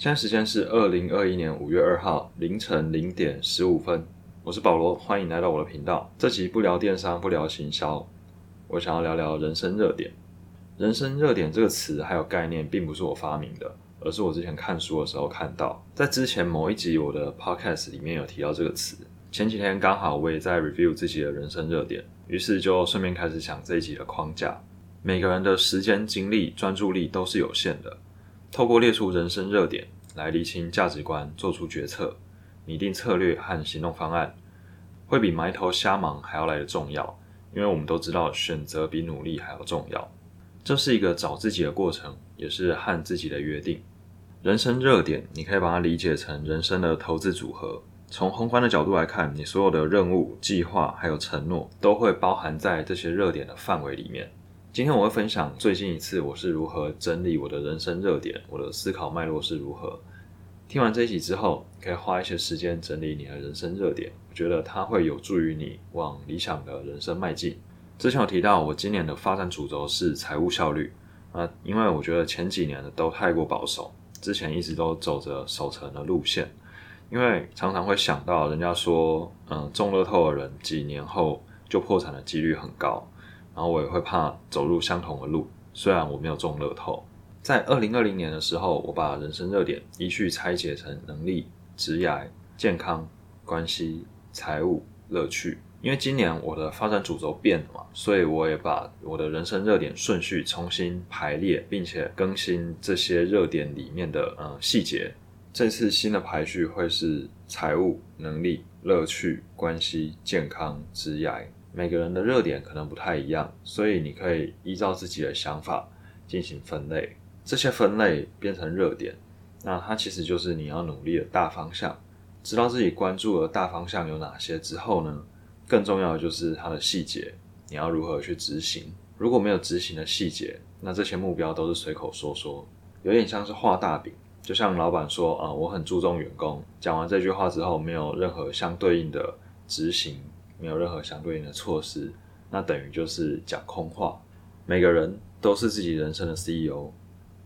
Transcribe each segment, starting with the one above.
现在时间是二零二一年五月二号凌晨零点十五分，我是保罗，欢迎来到我的频道。这集不聊电商，不聊行销，我想要聊聊人生热点。人生热点这个词还有概念，并不是我发明的，而是我之前看书的时候看到，在之前某一集我的 podcast 里面有提到这个词。前几天刚好我也在 review 自己的人生热点，于是就顺便开始想这一集的框架。每个人的时间、精力、专注力都是有限的。透过列出人生热点来厘清价值观，做出决策，拟定策略和行动方案，会比埋头瞎忙还要来的重要。因为我们都知道，选择比努力还要重要。这是一个找自己的过程，也是和自己的约定。人生热点，你可以把它理解成人生的投资组合。从宏观的角度来看，你所有的任务、计划还有承诺，都会包含在这些热点的范围里面。今天我会分享最近一次我是如何整理我的人生热点，我的思考脉络是如何。听完这一集之后，可以花一些时间整理你的人生热点，我觉得它会有助于你往理想的人生迈进。之前有提到，我今年的发展主轴是财务效率啊，因为我觉得前几年的都太过保守，之前一直都走着守成的路线，因为常常会想到人家说，嗯，中乐透的人几年后就破产的几率很高。然后我也会怕走入相同的路，虽然我没有中乐透。在二零二零年的时候，我把人生热点依序拆解成能力、职业、健康、关系、财务、乐趣。因为今年我的发展主轴变了嘛，所以我也把我的人生热点顺序重新排列，并且更新这些热点里面的呃细节。这次新的排序会是财务、能力、乐趣、关系、健康、职业。每个人的热点可能不太一样，所以你可以依照自己的想法进行分类。这些分类变成热点，那它其实就是你要努力的大方向。知道自己关注的大方向有哪些之后呢，更重要的就是它的细节，你要如何去执行。如果没有执行的细节，那这些目标都是随口说说，有点像是画大饼。就像老板说啊，我很注重员工，讲完这句话之后，没有任何相对应的执行。没有任何相对应的措施，那等于就是讲空话。每个人都是自己人生的 CEO，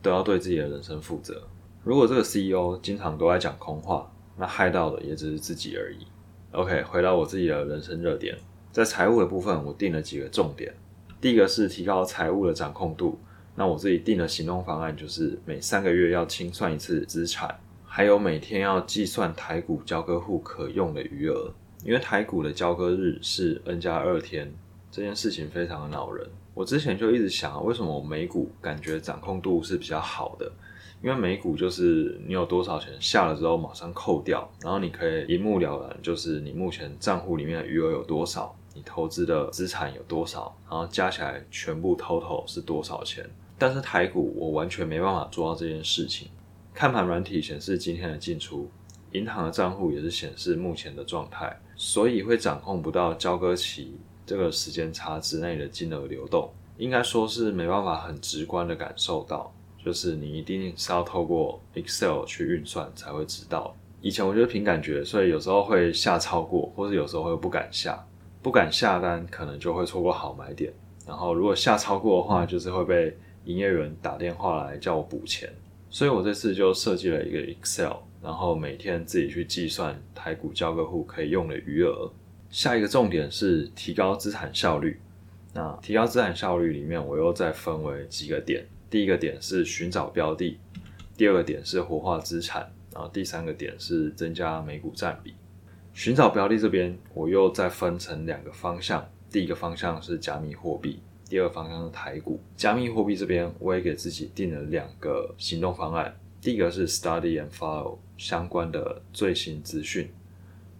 都要对自己的人生负责。如果这个 CEO 经常都在讲空话，那害到的也只是自己而已。OK，回到我自己的人生热点，在财务的部分，我定了几个重点。第一个是提高财务的掌控度，那我自己定的行动方案就是每三个月要清算一次资产，还有每天要计算台股交割户可用的余额。因为台股的交割日是 N 加二天，这件事情非常的恼人。我之前就一直想，为什么我美股感觉掌控度是比较好的？因为美股就是你有多少钱下了之后马上扣掉，然后你可以一目了然，就是你目前账户里面的余额有多少，你投资的资产有多少，然后加起来全部 total 是多少钱。但是台股我完全没办法做到这件事情。看盘软体显示今天的进出，银行的账户也是显示目前的状态。所以会掌控不到交割期这个时间差之内的金额流动，应该说是没办法很直观的感受到，就是你一定是要透过 Excel 去运算才会知道。以前我觉得凭感觉，所以有时候会下超过，或者有时候会不敢下，不敢下单可能就会错过好买点。然后如果下超过的话，就是会被营业员打电话来叫我补钱。所以我这次就设计了一个 Excel。然后每天自己去计算台股交割户可以用的余额。下一个重点是提高资产效率。那提高资产效率里面，我又再分为几个点。第一个点是寻找标的，第二个点是活化资产，然后第三个点是增加美股占比。寻找标的这边，我又再分成两个方向。第一个方向是加密货币，第二方向是台股。加密货币这边，我也给自己定了两个行动方案。第一个是 study and follow 相关的最新资讯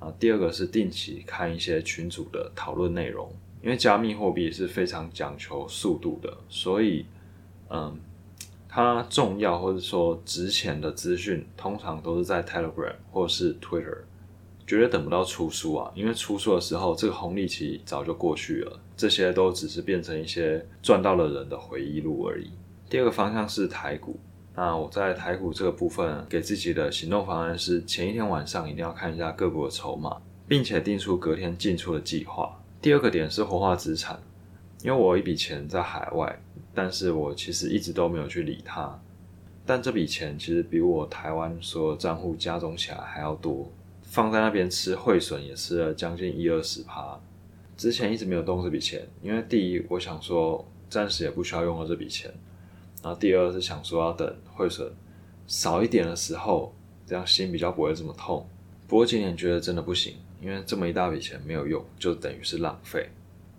啊，第二个是定期看一些群组的讨论内容，因为加密货币是非常讲求速度的，所以嗯，它重要或者说值钱的资讯通常都是在 Telegram 或是 Twitter，绝对等不到出书啊，因为出书的时候这个红利期早就过去了，这些都只是变成一些赚到了人的回忆录而已。第二个方向是台股。那我在台股这个部分给自己的行动方案是，前一天晚上一定要看一下个股的筹码，并且定出隔天进出的计划。第二个点是活化资产，因为我有一笔钱在海外，但是我其实一直都没有去理它。但这笔钱其实比我台湾所有账户加总起来还要多，放在那边吃汇损也吃了将近一二十趴。之前一直没有动这笔钱，因为第一，我想说暂时也不需要用到这笔钱，然后第二是想说要等汇损少一点的时候，这样心比较不会这么痛。不过今年觉得真的不行，因为这么一大笔钱没有用，就等于是浪费。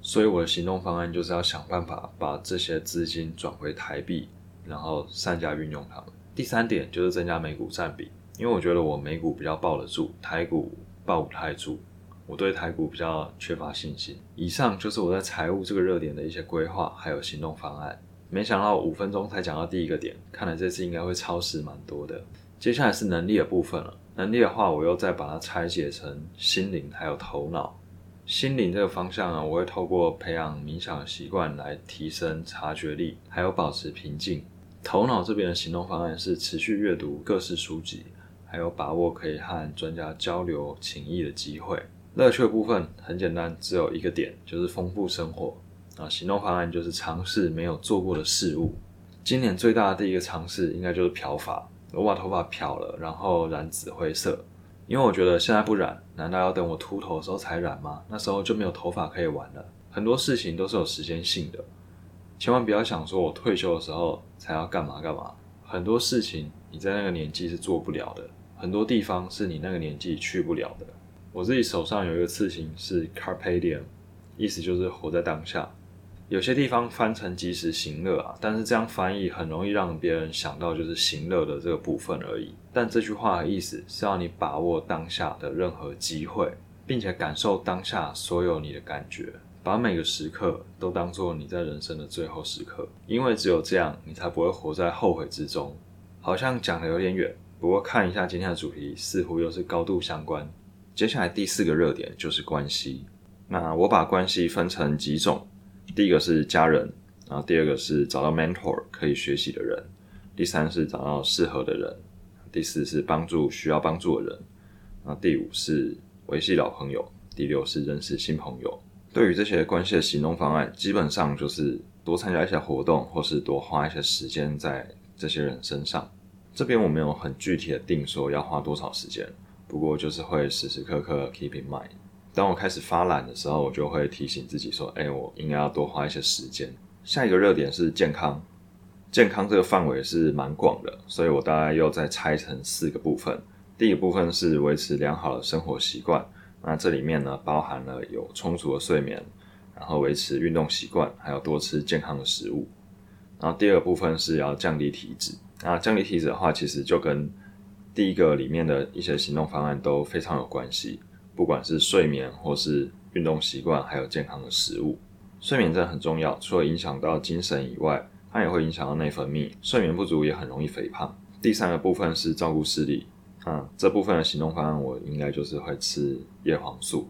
所以我的行动方案就是要想办法把这些资金转回台币，然后善加运用它们。第三点就是增加美股占比，因为我觉得我美股比较抱得住，台股抱不太住。我对台股比较缺乏信心。以上就是我在财务这个热点的一些规划，还有行动方案。没想到五分钟才讲到第一个点，看来这次应该会超时蛮多的。接下来是能力的部分了。能力的话，我又再把它拆解成心灵还有头脑。心灵这个方向呢，我会透过培养冥想的习惯来提升察觉力，还有保持平静。头脑这边的行动方案是持续阅读各式书籍，还有把握可以和专家交流情谊的机会。乐趣的部分很简单，只有一个点，就是丰富生活。啊，行动方案就是尝试没有做过的事物。今年最大的第一个尝试应该就是漂发，我把头发漂了，然后染紫灰色。因为我觉得现在不染，难道要等我秃头的时候才染吗？那时候就没有头发可以玩了。很多事情都是有时间性的，千万不要想说我退休的时候才要干嘛干嘛。很多事情你在那个年纪是做不了的，很多地方是你那个年纪去不了的。我自己手上有一个刺青是 Carpe Diem，意思就是活在当下。有些地方翻成及时行乐啊，但是这样翻译很容易让别人想到就是行乐的这个部分而已。但这句话的意思是要你把握当下的任何机会，并且感受当下所有你的感觉，把每个时刻都当做你在人生的最后时刻，因为只有这样，你才不会活在后悔之中。好像讲的有点远，不过看一下今天的主题，似乎又是高度相关。接下来第四个热点就是关系。那我把关系分成几种，第一个是家人，然后第二个是找到 mentor 可以学习的人，第三是找到适合的人，第四是帮助需要帮助的人，那第五是维系老朋友，第六是认识新朋友。对于这些关系的行动方案，基本上就是多参加一些活动，或是多花一些时间在这些人身上。这边我没有很具体的定说要花多少时间。不过就是会时时刻刻 keep in mind。当我开始发懒的时候，我就会提醒自己说：“哎，我应该要多花一些时间。”下一个热点是健康，健康这个范围是蛮广的，所以我大概又再拆成四个部分。第一个部分是维持良好的生活习惯，那这里面呢包含了有充足的睡眠，然后维持运动习惯，还有多吃健康的食物。然后第二个部分是要降低体脂，那降低体脂的话，其实就跟第一个里面的一些行动方案都非常有关系，不管是睡眠或是运动习惯，还有健康的食物。睡眠真的很重要，除了影响到精神以外，它也会影响到内分泌。睡眠不足也很容易肥胖。第三个部分是照顾视力，啊，这部分的行动方案我应该就是会吃叶黄素，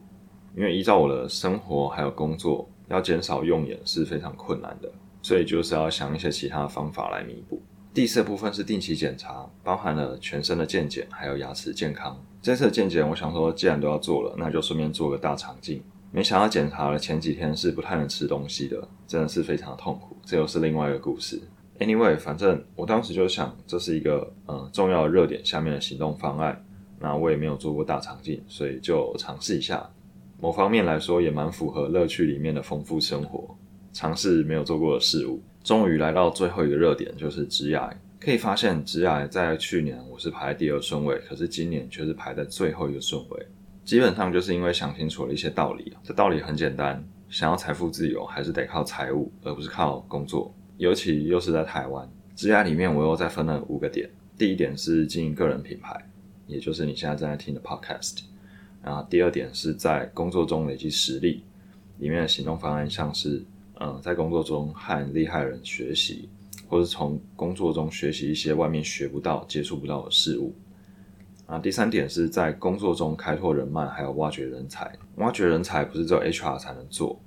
因为依照我的生活还有工作，要减少用眼是非常困难的，所以就是要想一些其他方法来弥补。第四部分是定期检查，包含了全身的健检，还有牙齿健康。这次的健检，我想说，既然都要做了，那就顺便做个大肠镜。没想到检查了前几天是不太能吃东西的，真的是非常痛苦。这又是另外一个故事。Anyway，反正我当时就想，这是一个嗯重要的热点下面的行动方案。那我也没有做过大肠镜，所以就尝试一下。某方面来说，也蛮符合乐趣里面的丰富生活，尝试没有做过的事物。终于来到最后一个热点，就是植牙。可以发现，植牙在去年我是排第二顺位，可是今年却是排在最后一个顺位。基本上就是因为想清楚了一些道理。这道理很简单：想要财富自由，还是得靠财务，而不是靠工作。尤其又是在台湾，职涯里面我又再分了五个点。第一点是经营个人品牌，也就是你现在正在听的 Podcast。然后第二点是在工作中累积实力，里面的行动方案像是。嗯，在工作中和厉害人学习，或是从工作中学习一些外面学不到、接触不到的事物。啊，第三点是在工作中开拓人脉，还有挖掘人才。挖掘人才不是只有 HR 才能做，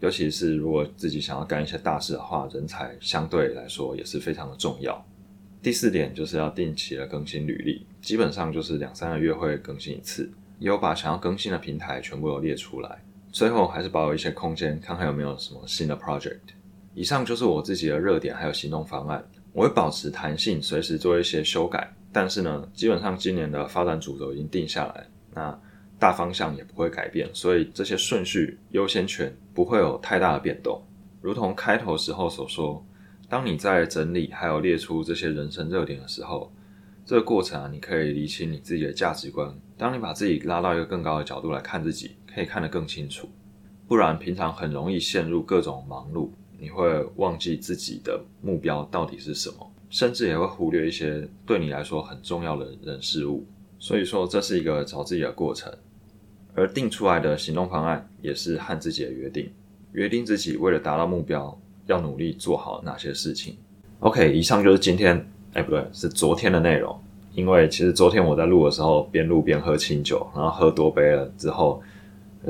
尤其是如果自己想要干一些大事的话，人才相对来说也是非常的重要。第四点就是要定期的更新履历，基本上就是两三个月会更新一次，也有把想要更新的平台全部都列出来。最后还是保有一些空间，看看有没有什么新的 project。以上就是我自己的热点还有行动方案。我会保持弹性，随时做一些修改。但是呢，基本上今年的发展主轴已经定下来，那大方向也不会改变，所以这些顺序优先权不会有太大的变动。如同开头时候所说，当你在整理还有列出这些人生热点的时候，这个过程啊，你可以理清你自己的价值观。当你把自己拉到一个更高的角度来看自己，可以看得更清楚。不然，平常很容易陷入各种忙碌，你会忘记自己的目标到底是什么，甚至也会忽略一些对你来说很重要的人事物。所以说，这是一个找自己的过程。而定出来的行动方案也是和自己的约定，约定自己为了达到目标要努力做好哪些事情。OK，以上就是今天，哎不对，是昨天的内容。因为其实昨天我在录的时候边录边喝清酒，然后喝多杯了之后。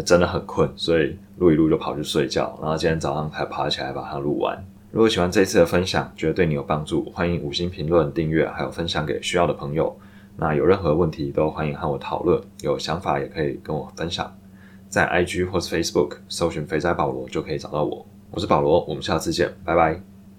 真的很困，所以录一录就跑去睡觉，然后今天早上才爬起来把它录完。如果喜欢这次的分享，觉得对你有帮助，欢迎五星评论、订阅，还有分享给需要的朋友。那有任何问题都欢迎和我讨论，有想法也可以跟我分享，在 IG 或是 Facebook 搜寻“肥仔保罗”就可以找到我。我是保罗，我们下次见，拜拜。